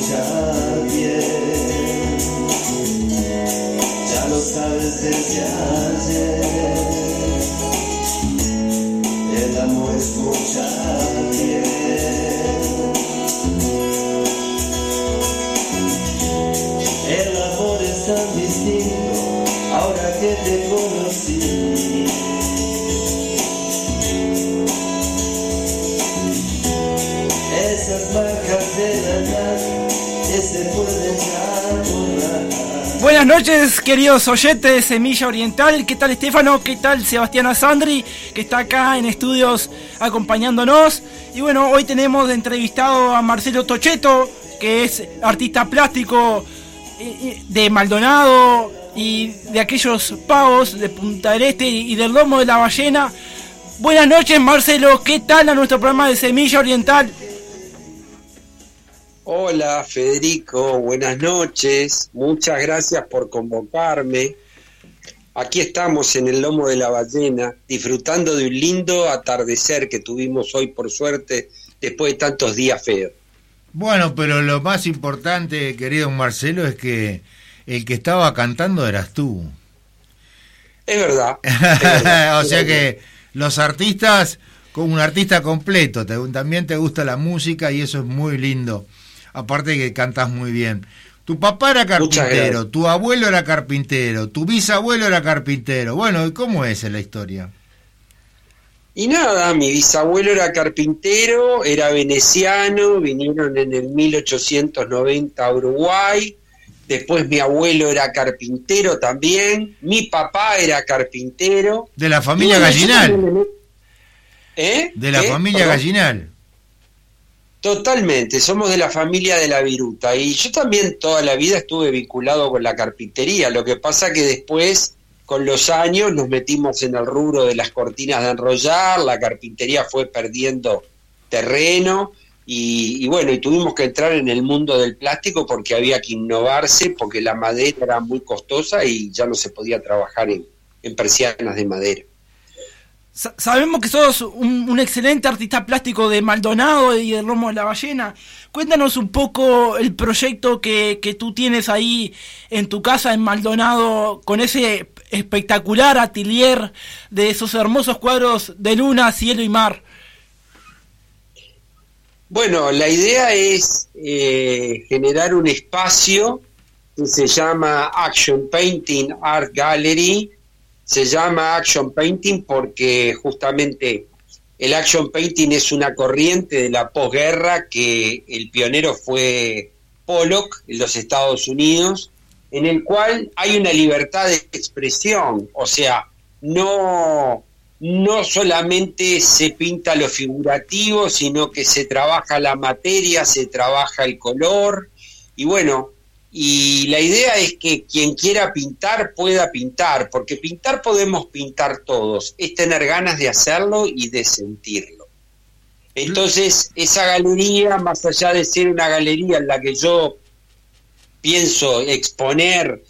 Amor Buenas noches, queridos oyentes de Semilla Oriental. ¿Qué tal, Estefano? ¿Qué tal, Sebastián Asandri? Que está acá en estudios acompañándonos. Y bueno, hoy tenemos entrevistado a Marcelo Tocheto, que es artista plástico eh, eh, de Maldonado y de aquellos pavos de Punta del Este y del Lomo de la Ballena. Buenas noches, Marcelo. ¿Qué tal a nuestro programa de Semilla Oriental? Hola Federico, buenas noches, muchas gracias por convocarme. Aquí estamos en el lomo de la ballena, disfrutando de un lindo atardecer que tuvimos hoy por suerte, después de tantos días feos. Bueno, pero lo más importante, querido Marcelo, es que el que estaba cantando eras tú. Es verdad. es verdad. o sea que los artistas, como un artista completo, te- también te gusta la música y eso es muy lindo. Aparte que cantas muy bien. Tu papá era carpintero, tu abuelo era carpintero, tu bisabuelo era carpintero. Bueno, ¿y cómo es la historia? Y nada, mi bisabuelo era carpintero, era veneciano, vinieron en el 1890 a Uruguay, después mi abuelo era carpintero también, mi papá era carpintero. De la familia Gallinal. ¿Eh? De la ¿Qué? familia Perdón. Gallinal. Totalmente, somos de la familia de la viruta y yo también toda la vida estuve vinculado con la carpintería, lo que pasa que después con los años nos metimos en el rubro de las cortinas de enrollar, la carpintería fue perdiendo terreno y, bueno, y tuvimos que entrar en el mundo del plástico porque había que innovarse, porque la madera era muy costosa y ya no se podía trabajar en persianas de madera. Sa- Sabemos que sos un, excelente artista plástico de Maldonado y del Romo de la Ballena. Cuéntanos un poco el proyecto que, que tú tienes ahí en tu casa en Maldonado con ese espectacular atelier de esos hermosos cuadros de luna, cielo y mar. Bueno, la idea es eh, generar un espacio que se llama Action Painting Art Gallery. Se llama Action Painting porque justamente el Action Painting es una corriente de la posguerra que el pionero fue Pollock en los Estados Unidos, en el cual hay una libertad de expresión, o sea, no, no solamente se pinta lo figurativo, sino que se trabaja la materia, se trabaja el color, y bueno, y la idea es que quien quiera pintar pueda pintar, porque pintar podemos pintar todos, es tener ganas de hacerlo y de sentirlo. Entonces, esa galería, más allá de ser una galería en la que yo pienso exponer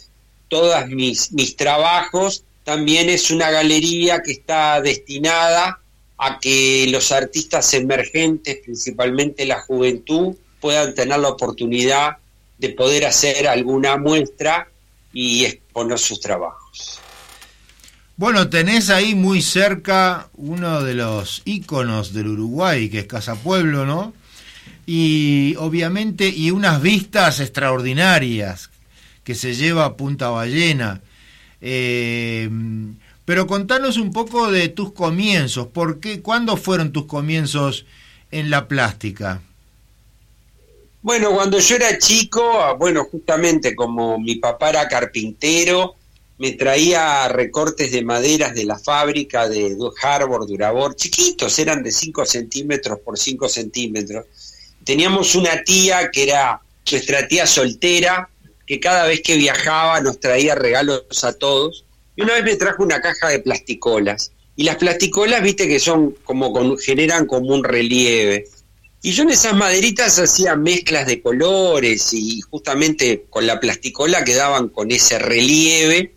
todos mis, mis trabajos, también es una galería que está destinada a que los artistas emergentes, principalmente la juventud, puedan tener la oportunidad de poder hacer alguna muestra y exponer sus trabajos. Bueno, tenés ahí muy cerca uno de los íconos del Uruguay, que es Casa Pueblo, ¿no? Y obviamente, y unas vistas extraordinarias que se lleva a Punta Ballena. Eh, pero contanos un poco de tus comienzos. ¿Por qué? ¿Cuándo fueron tus comienzos en la plástica? Bueno, cuando yo era chico, ah, bueno, justamente como mi papá era carpintero, me traía recortes de maderas de la fábrica de Harbor, Durabor, chiquitos, eran de 5 centímetros por 5 centímetros. Teníamos una tía que era nuestra tía soltera, que cada vez que viajaba nos traía regalos a todos. Y una vez me trajo una caja de plasticolas. Y las plasticolas, viste que son como con, generan como un relieve. Y yo en esas maderitas hacía mezclas de colores y justamente con la plasticola quedaban con ese relieve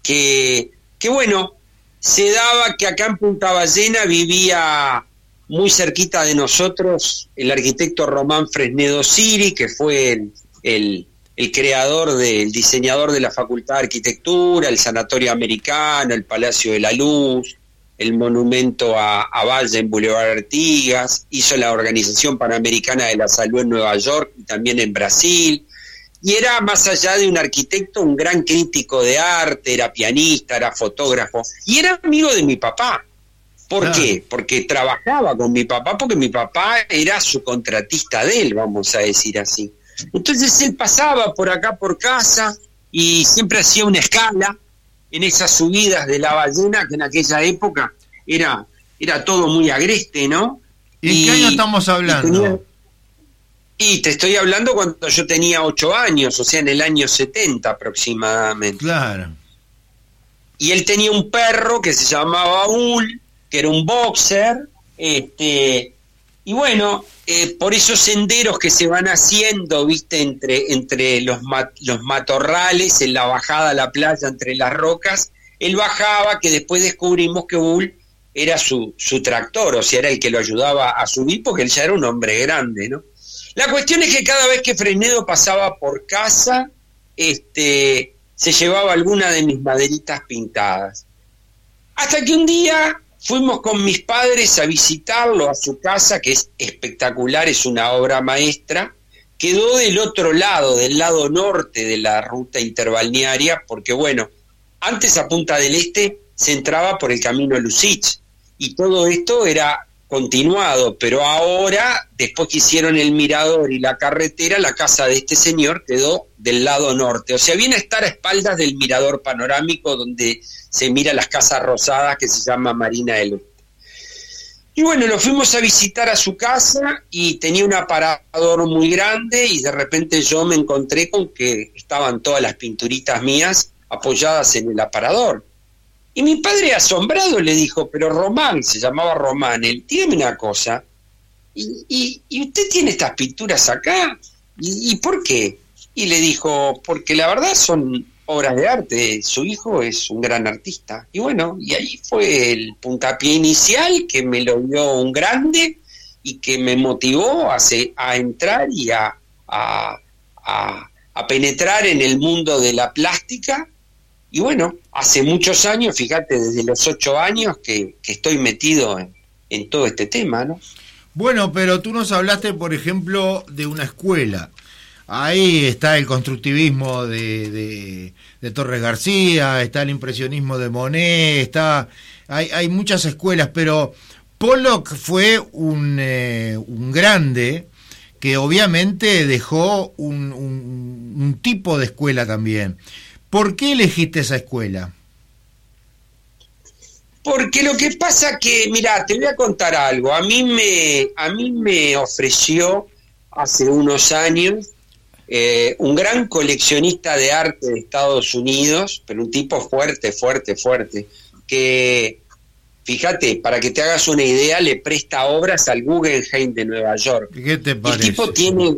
que, que bueno, se daba que acá en Punta Ballena vivía muy cerquita de nosotros el arquitecto Román Fresnedo Siri, que fue el, el, creador del diseñador de la Facultad de Arquitectura, el Sanatorio Americano, el Palacio de la Luz, el monumento a, Valle en Boulevard Artigas, hizo la Organización Panamericana de la Salud en Nueva York y también en Brasil, y era más allá de un arquitecto, un gran crítico de arte, era pianista, era fotógrafo, y era amigo de mi papá. ¿Por qué? Porque trabajaba con mi papá, porque mi papá era su contratista de él, vamos a decir así. Entonces él pasaba por acá por casa y siempre hacía una escala, en esas subidas de la ballena, que en aquella época era, era todo muy agreste, ¿no? ¿Y, qué año estamos hablando? Y, te estoy hablando cuando yo tenía ocho años, o sea, en el año 70 aproximadamente. Claro. Y él tenía un perro que se llamaba Bull, que era un boxer, este, y bueno, eh, por esos senderos que se van haciendo, viste, entre, entre los, los matorrales, en la bajada a la playa, entre las rocas, él bajaba, que después descubrimos que Bull era su, su tractor, o sea, era el que lo ayudaba a subir, porque él ya era un hombre grande, ¿no? La cuestión es que cada vez que Frenedo pasaba por casa, este, se llevaba alguna de mis maderitas pintadas. Hasta que un día Fuimos con mis padres a visitarlo a su casa, que es espectacular, es una obra maestra. Quedó del otro lado, del lado norte de la ruta interbalnearia, porque bueno, antes a Punta del Este se entraba por el camino Lucich y todo esto era continuado, pero ahora, después que hicieron el mirador y la carretera, la casa de este señor quedó del lado norte. O sea, viene a estar a espaldas del mirador panorámico donde se mira las casas rosadas que se llama Marina del Y bueno, lo fuimos a visitar a su casa y tenía un aparador muy grande y de repente yo me encontré con que estaban todas las pinturitas mías apoyadas en el aparador. Y mi padre asombrado le dijo, pero Román, se llamaba Román, él, dígame una cosa, ¿y, usted tiene estas pinturas acá? ¿Y, por qué? Y le dijo, porque la verdad son obras de arte, su hijo es un gran artista. Y bueno, y ahí fue el puntapié inicial que me lo dio un grande y que me motivó a, entrar y a penetrar en el mundo de la plástica y bueno, hace muchos años, fíjate, desde los ocho años que, estoy metido en, todo este tema, ¿no? Bueno, pero tú nos hablaste, por ejemplo, de una escuela. Ahí está el constructivismo de, de, Torres García, está el impresionismo de Monet, está, hay, hay muchas escuelas, pero Pollock fue un, eh, un grande que obviamente dejó un, un, tipo de escuela también. ¿Por qué elegiste esa escuela? Porque lo que pasa que, mira, te voy a contar algo. A mí me, a mí me ofreció hace unos años eh, un gran coleccionista de arte de Estados Unidos, pero un tipo fuerte, fuerte, fuerte, que, fíjate, para que te hagas una idea, le presta obras al Guggenheim de Nueva York. ¿Qué te parece? El tipo tiene,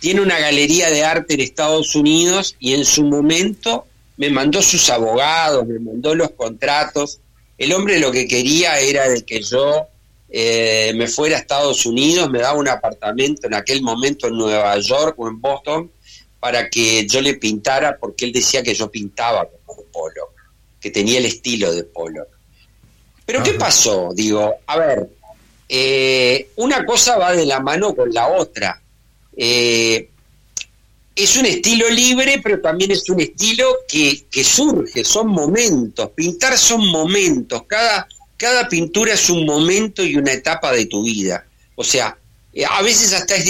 tiene una galería de arte en Estados Unidos y en su momento me mandó sus abogados, me mandó los contratos. El hombre lo que quería era de que yo eh, me fuera a Estados Unidos, me daba un apartamento en aquel momento en Nueva York o en Boston para que yo le pintara, porque él decía que yo pintaba como Polo, que tenía el estilo de Polo. Pero ¿qué pasó? Digo, a ver, eh, una cosa va de la mano con la otra. Eh, es un estilo libre, pero también es un estilo que, que, surge, son momentos. Pintar son momentos. Cada, cada pintura es un momento y una etapa de tu vida. O sea, eh, a veces hasta es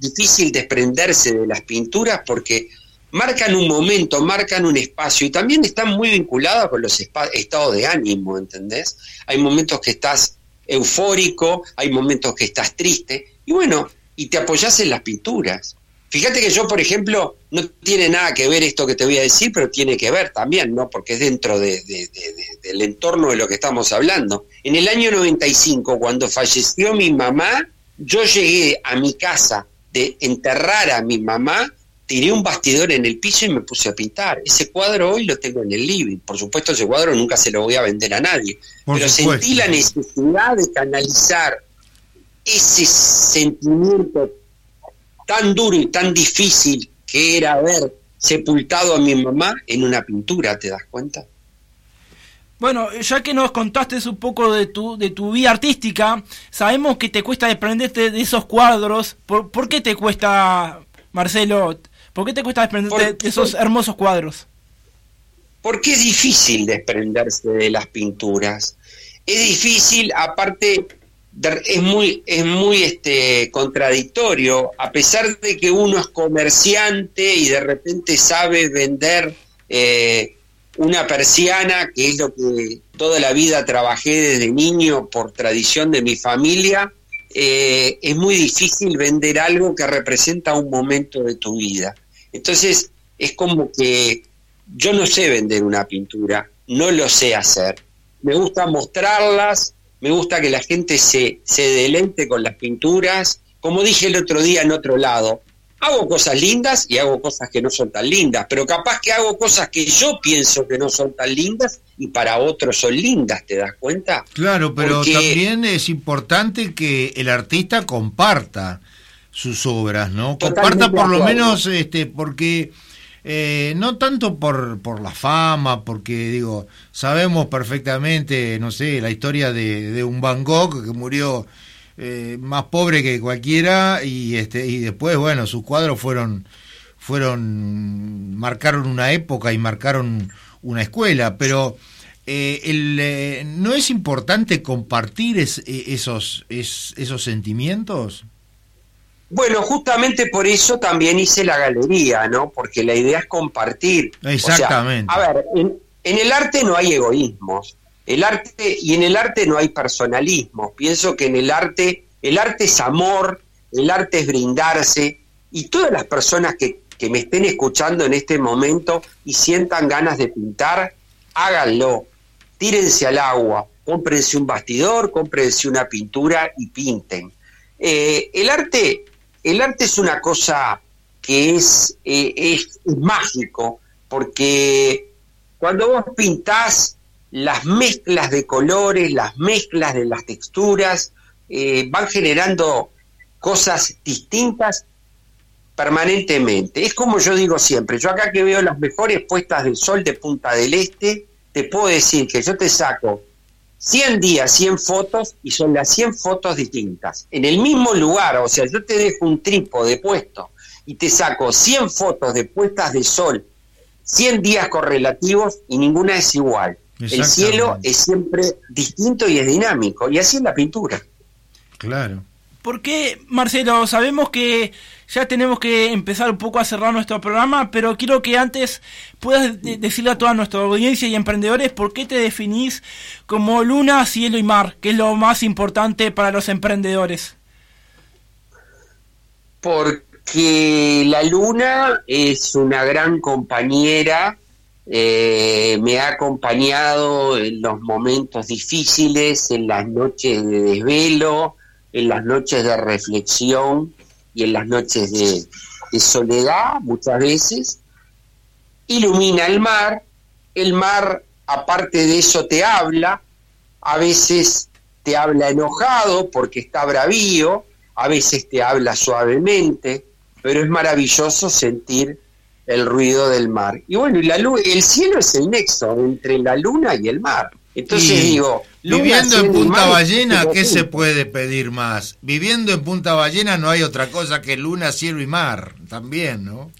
difícil desprenderse de las pinturas porque marcan un momento, marcan un espacio y también están muy vinculadas con los estados de ánimo, ¿entendés? Hay momentos que estás eufórico, hay momentos que estás triste y bueno, y te apoyas en las pinturas. Fíjate que yo, por ejemplo, no tiene nada que ver esto que te voy a decir, pero tiene que ver también, ¿no? Porque es dentro de, del entorno de lo que estamos hablando. En el año 95, cuando falleció mi mamá, yo llegué a mi casa de enterrar a mi mamá, tiré un bastidor en el piso y me puse a pintar. Ese cuadro hoy lo tengo en el living. Por supuesto, ese cuadro nunca se lo voy a vender a nadie. pero sentí la necesidad de canalizar ese sentimiento tan duro y tan difícil que era haber sepultado a mi mamá en una pintura, ¿te das cuenta? Bueno, ya que nos contaste un poco de tu, de tu vida artística, sabemos que te cuesta desprenderte de esos cuadros. ¿Por, qué te cuesta, Marcelo, por qué te cuesta desprenderte de esos hermosos cuadros? Porque es difícil desprenderse de las pinturas. Es difícil, aparte, es muy, es muy este, contradictorio, a pesar de que uno es comerciante y de repente sabe vender eh, una persiana, que es lo que toda la vida trabajé desde niño por tradición de mi familia, eh, es muy difícil vender algo que representa un momento de tu vida. Entonces, es como que yo no sé vender una pintura, no lo sé hacer. Me gusta mostrarlas, me gusta que la gente se, se deleite con las pinturas. Como dije el otro día en otro lado, hago cosas lindas y hago cosas que no son tan lindas, pero capaz que hago cosas que yo pienso que no son tan lindas y para otros son lindas, ¿te das cuenta? Claro, pero también es importante que el artista comparta sus obras, ¿no? Comparta por lo menos, este, porque eh, no tanto por, por la fama, porque digo, sabemos perfectamente, no sé, la historia de, un Van Gogh que murió eh, más pobre que cualquiera y este y después, bueno, sus cuadros fueron fueron marcaron una época y marcaron una escuela, pero eh, el, ¿no es importante compartir esos, esos sentimientos? Bueno, justamente por eso también hice la galería, ¿no? Porque la idea es compartir. Exactamente. a ver, en, el arte no hay egoísmos. El arte, y en el arte no hay personalismo. Pienso que en el arte, el arte es amor, el arte es brindarse, y todas las personas que, que me estén escuchando en este momento y sientan ganas de pintar, háganlo. Tírense al agua, cómprense un bastidor, cómprense una pintura y pinten. Eh, el arte el arte es una cosa que es, eh, es, mágico, porque cuando vos pintás, las mezclas de colores, las mezclas de las texturas, eh, van generando cosas distintas permanentemente. Es como yo digo siempre, yo acá que veo las mejores puestas del sol de Punta del Este, te puedo decir que yo te saco 100 días, 100 fotos y son las 100 fotos distintas. En el mismo lugar, o sea, yo te dejo un trípode puesto y te saco 100 fotos de puestas de sol, 100 días correlativos y ninguna es igual. El cielo es siempre distinto y es dinámico, y así es la pintura. Claro. ¿Por qué, Marcelo? Sabemos que ya tenemos que empezar un poco a cerrar nuestro programa, pero quiero que antes puedas decirle a toda nuestra audiencia y emprendedores por qué te definís como luna, cielo y mar, que es lo más importante para los emprendedores. Porque la luna es una gran compañera, eh, me ha acompañado en los momentos difíciles, en las noches de desvelo, en las noches de reflexión y en las noches de, soledad muchas veces, ilumina el mar el mar, aparte de eso, te habla, a veces te habla enojado porque está bravío, a veces te habla suavemente, pero es maravilloso sentir el ruido del mar. Y bueno, y la luz, el cielo es el nexo entre la luna y el mar. Entonces digo, luna, Viviendo en Punta Ballena, ¿qué se puede pedir más? Viviendo en Punta Ballena no hay otra cosa que luna, cielo y mar, también, ¿no?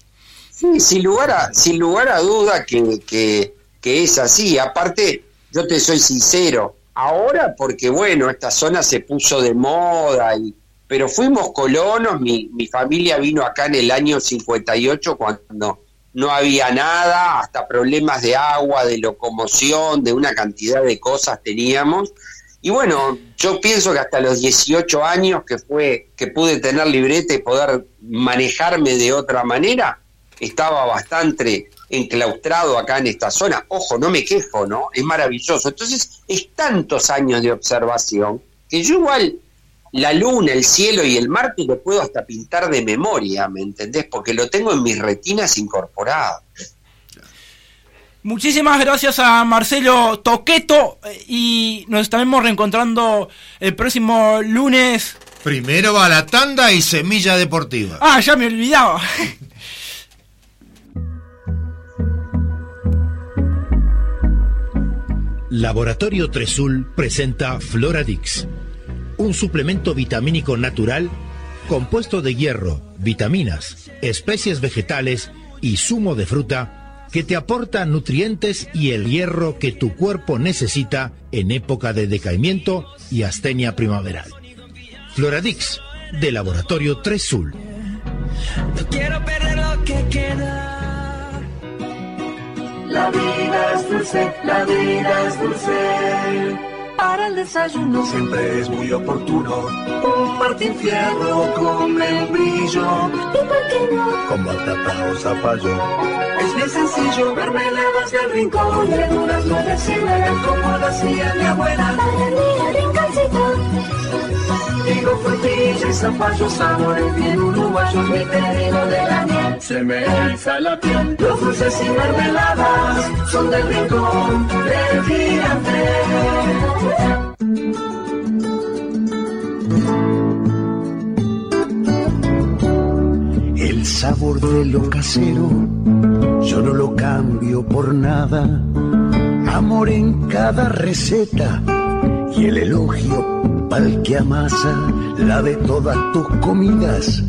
Sí, sin lugar a, sin lugar a duda que, que, que es así. Aparte, yo te soy sincero, ahora porque bueno, esta zona se puso de moda, y, pero fuimos colonos, mi, mi familia vino acá en el año 58 cuando no había nada, hasta problemas de agua, de locomoción, de una cantidad de cosas teníamos. Y bueno, yo pienso que hasta los 18 años que fue que pude tener libreta y poder manejarme de otra manera, estaba bastante enclaustrado acá en esta zona. Ojo, no me quejo, ¿no? Es maravilloso. Entonces, es tantos años de observación que yo igual la luna, el cielo y el mar te lo puedo hasta pintar de memoria, ¿me entendés? Porque lo tengo en mis retinas incorporado. Muchísimas gracias a Marcelo Toqueto eh, y nos estaremos reencontrando el próximo lunes. Primero va la tanda y semilla deportiva. Ah, ya me olvidaba. Laboratorio Tresul presenta Floradix, un suplemento vitamínico natural compuesto de hierro, vitaminas, especies vegetales y zumo de fruta que te aporta nutrientes y el hierro que tu cuerpo necesita en época de decaimiento y astenia primaveral. Floradix, de Laboratorio Tresul. No quiero perder lo que queda. La vida es dulce, la vida es dulce. Para el desayuno Siempre es muy oportuno. Un Martín Fierro come el brillo. ¿Y por qué no? Con batata o zapallo. Es bien sencillo, mermeladas del rincón. Verduras no de como lo hacía mi abuela. Para mi rinconcito. Digo frutilla y zapallo, sabores bien uruguayos. Mi pedido de la miel se me eriza la piel. Los dulces y mermeladas son del rincón del gigante. El sabor de lo casero, yo no lo cambio por nada. Amor en cada receta y el elogio pa'l que amasa la de todas tus comidas.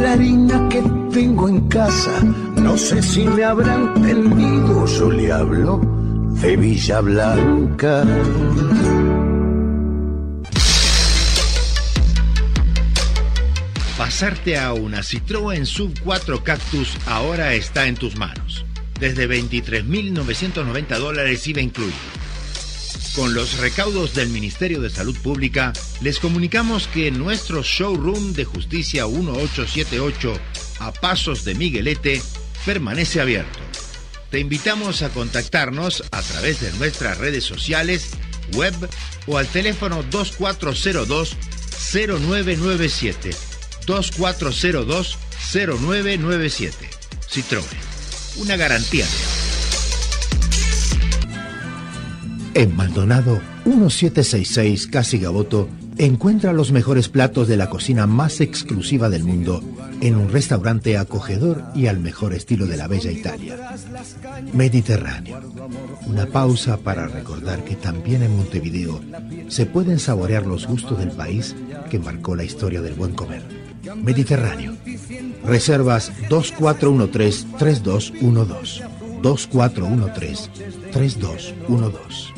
La harina que tengo en casa, no sé si me habrán entendido, yo le hablo de Villa Blanca. Pasarte a una Citroën Sub 4 Cactus ahora está en tus manos. Desde 23.990 dólares IVA incluido. Con los recaudos del Ministerio de Salud Pública, les comunicamos que nuestro showroom de Justicia 1878 a Pasos de Miguelete permanece abierto. Te invitamos a contactarnos a través de nuestras redes sociales, web o al teléfono 2402-0997. 2402-0997. Citroën. Una garantía de En Maldonado 1766 Casi Gaboto encuentra los mejores platos de la cocina más exclusiva del mundo en un restaurante acogedor y al mejor estilo de la bella Italia. Mediterráneo. Una pausa para recordar que también en Montevideo se pueden saborear los gustos del país que marcó la historia del buen comer. Mediterráneo. Reservas 2413-3212. 2413-3212.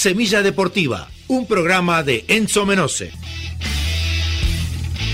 Semilla Deportiva, un programa de Enzo Menose.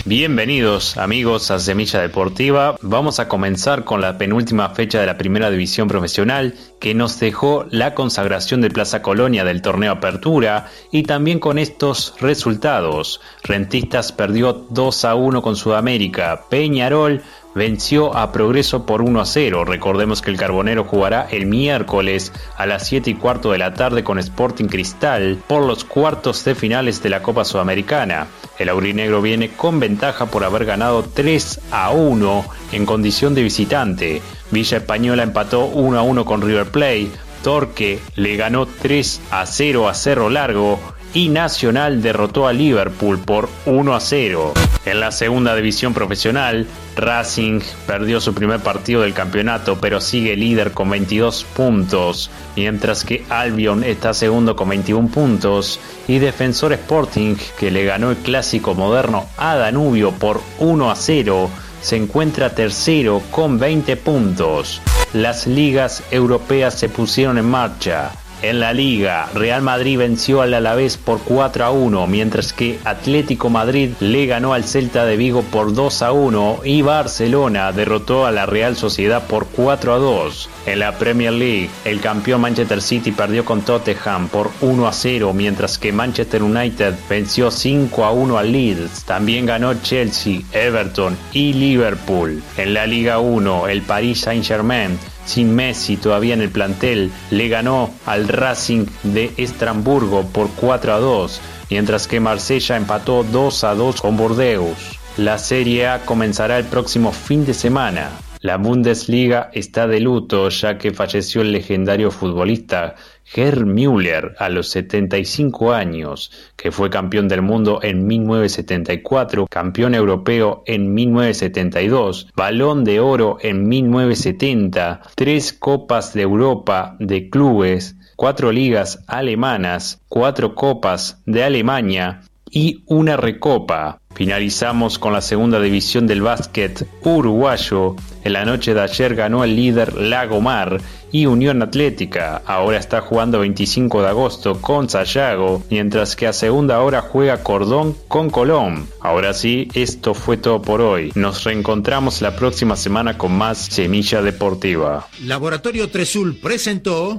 Bienvenidos amigos a Semilla Deportiva. Vamos a comenzar con la penúltima fecha de la primera división profesional que nos dejó la consagración de Plaza Colonia del torneo Apertura y también con estos resultados. Rentistas perdió 2 a 1 con Sudamérica, Peñarol venció a Progreso por 1 a 0. Recordemos que el Carbonero jugará el miércoles a las 7 y cuarto de la tarde con Sporting Cristal por los cuartos de finales de la Copa Sudamericana. El aurinegro viene con ventaja por haber ganado 3 a 1 en condición de visitante. Villa Española empató 1 a 1 con River Plate. Torque le ganó 3 a 0 a Cerro Largo y Nacional derrotó a Liverpool por 1 a 0. En la segunda división profesional, Racing perdió su primer partido del campeonato, pero sigue líder con 22 puntos, mientras que Albion está segundo con 21 puntos y Defensor Sporting, que le ganó el clásico moderno a Danubio por 1 a 0, se encuentra tercero con 20 puntos. Las ligas europeas se pusieron en marcha. En la liga, Real Madrid venció al Alavés por 4 a 1, mientras que Atlético Madrid le ganó al Celta de Vigo por 2 a 1 y Barcelona derrotó a la Real Sociedad por 4 a 2. En la Premier League, el campeón Manchester City perdió con Tottenham por 1 a 0, mientras que Manchester United venció 5 a 1 al Leeds. También ganó Chelsea, Everton y Liverpool. En la Liga 1, el Paris Saint-Germain sin Messi todavía en el plantel, le ganó al Racing de Estramburgo por 4 a 2, mientras que Marsella empató 2 a 2 con Bordeaux. La Serie A comenzará el próximo fin de semana. La Bundesliga está de luto ya que falleció el legendario futbolista Gerd Müller a los 75 años, que fue campeón del mundo en 1974, campeón europeo en 1972, balón de oro en 1970, tres copas de Europa de clubes, cuatro ligas alemanas, cuatro copas de Alemania y una recopa. Finalizamos con la segunda división del básquet uruguayo. En la noche de ayer ganó el líder Lagomar y Unión Atlética. Ahora está jugando 25 de agosto con Sayago, mientras que a segunda hora juega Cordón con Colón. Ahora sí, esto fue todo por hoy. Nos reencontramos la próxima semana con más Semilla Deportiva. Laboratorio Tresul presentó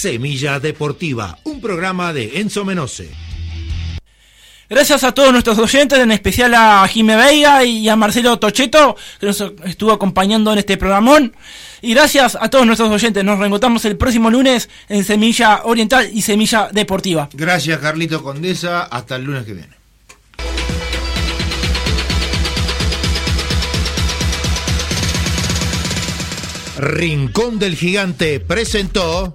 Semilla Deportiva, un programa de Enzo Menose. Gracias a todos nuestros oyentes, en especial a Jime Veiga y a Marcelo Tocheto, que nos estuvo acompañando en este programón. Y gracias a todos nuestros oyentes. Nos reencontramos el próximo lunes en Semilla Oriental y Semilla Deportiva. Gracias, Carlito Condesa. Hasta el lunes que viene. Rincón del Gigante presentó